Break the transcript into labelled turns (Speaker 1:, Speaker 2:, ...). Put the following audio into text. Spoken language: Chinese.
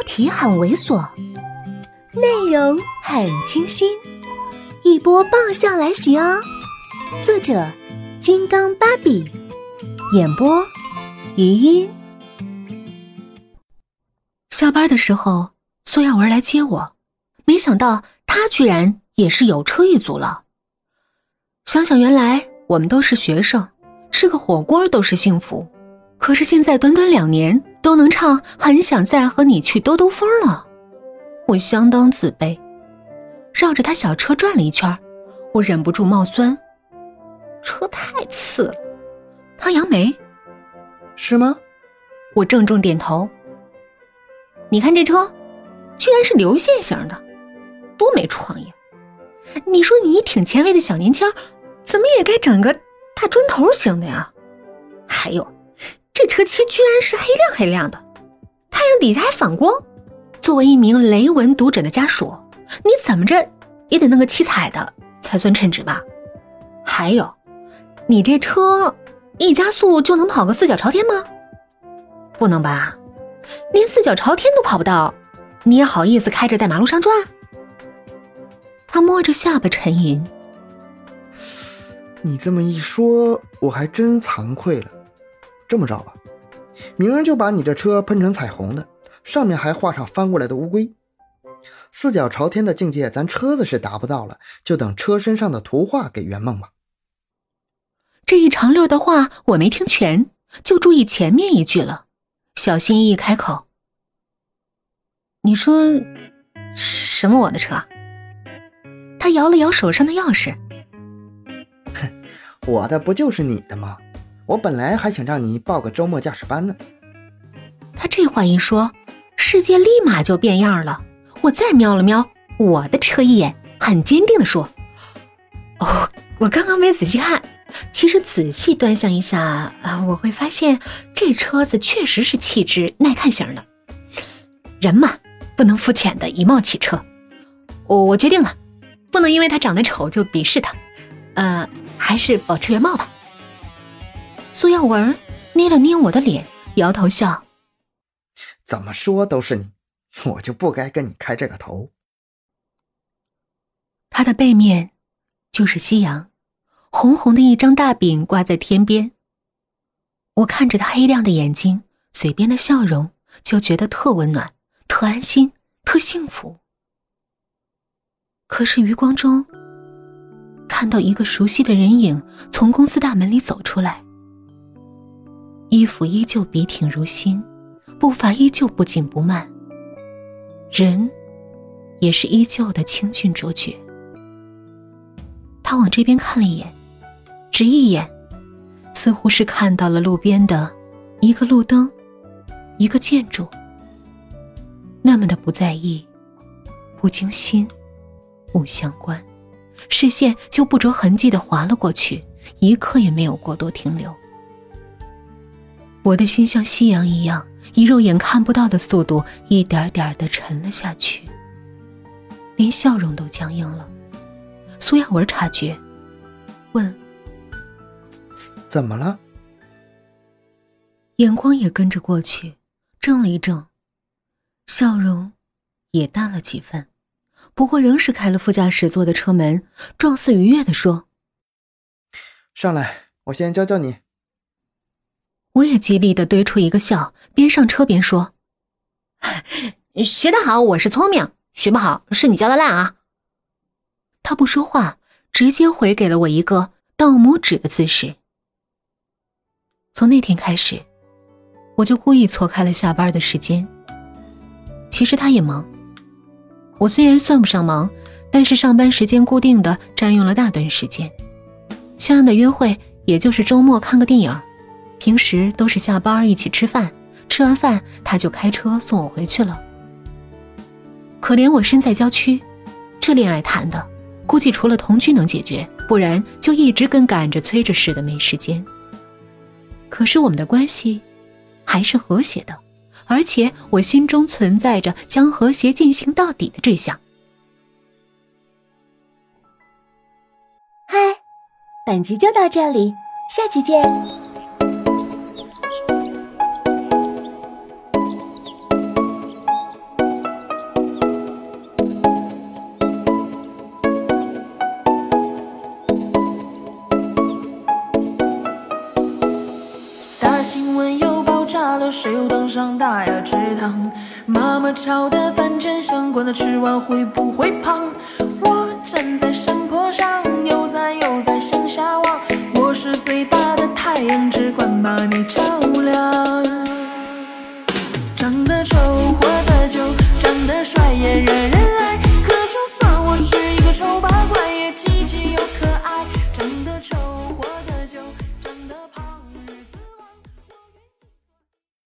Speaker 1: 标题很猥琐，内容很清新，一波爆笑来袭哦！作者：金刚芭比，演播：余音。下班的时候，苏耀文来接我，没想到他居然也是有车一族了。想想原来我们都是学生，吃个火锅都是幸福，可是现在短短两年。都能唱，很想再和你去兜兜风了。我相当自卑，绕着他小车转了一圈，我忍不住冒酸，车太次了。他扬眉，
Speaker 2: 是吗？
Speaker 1: 我郑重点头。你看这车，居然是流线型的，多没创意！你说你挺前卫的小年轻，怎么也该整个大砖头型的呀？还有。这车漆居然是黑亮黑亮的，太阳底下还反光。作为一名雷文读者的家属，你怎么着也得弄个七彩的才算称职吧？还有，你这车一加速就能跑个四脚朝天吗？不能吧，连四脚朝天都跑不到，你也好意思开着在马路上转？他摸着下巴沉吟。
Speaker 2: 你这么一说，我还真惭愧了。这么着吧，明儿就把你这车喷成彩虹的，上面还画上翻过来的乌龟，四脚朝天的境界，咱车子是达不到了，就等车身上的图画给圆梦吧。
Speaker 1: 这一长溜的话我没听全，就注意前面一句了，小心翼翼开口：“你说什么？我的车？”他摇了摇手上的钥匙：“
Speaker 2: 哼，我的不就是你的吗？”我本来还想让你报个周末驾驶班呢。
Speaker 1: 他这话一说，世界立马就变样了。我再瞄了瞄我的车一眼，很坚定的说：“哦，我刚刚没仔细看，其实仔细端详一下啊，我会发现这车子确实是气质耐看型的。人嘛，不能肤浅的以貌取车。我我决定了，不能因为他长得丑就鄙视他。呃，还是保持原貌吧。”苏耀文捏了捏我的脸，摇头笑：“
Speaker 2: 怎么说都是你，我就不该跟你开这个头。”
Speaker 1: 他的背面就是夕阳，红红的一张大饼挂在天边。我看着他黑亮的眼睛，嘴边的笑容，就觉得特温暖、特安心、特幸福。可是余光中，看到一个熟悉的人影从公司大门里走出来。衣服依旧笔挺如新，步伐依旧不紧不慢，人也是依旧的清俊卓绝。他往这边看了一眼，只一眼，似乎是看到了路边的一个路灯，一个建筑，那么的不在意，不经心，不相关，视线就不着痕迹的划了过去，一刻也没有过多停留。我的心像夕阳一样，以肉眼看不到的速度，一点点的沉了下去，连笑容都僵硬了。苏亚文察觉，问：“
Speaker 2: 怎么了？”
Speaker 1: 眼光也跟着过去，怔了一怔，笑容也淡了几分，不过仍是开了副驾驶座的车门，状似愉悦的说：“
Speaker 2: 上来，我先教教你。”
Speaker 1: 我也极力的堆出一个笑，边上车边说：“学得好，我是聪明；学不好，是你教的烂啊。”他不说话，直接回给了我一个倒拇指的姿势。从那天开始，我就故意错开了下班的时间。其实他也忙，我虽然算不上忙，但是上班时间固定的占用了大段时间。相应的约会，也就是周末看个电影。平时都是下班一起吃饭，吃完饭他就开车送我回去了。可怜我身在郊区，这恋爱谈的，估计除了同居能解决，不然就一直跟赶着催着似的没时间。可是我们的关系还是和谐的，而且我心中存在着将和谐进行到底的志向。
Speaker 3: 嗨，本集就到这里，下期见。
Speaker 4: 新闻又爆炸了，谁又当上大雅之堂？妈妈炒的饭真香管他，吃完会不会胖？我站在山坡上，悠哉悠哉向下望。我是最大的太阳，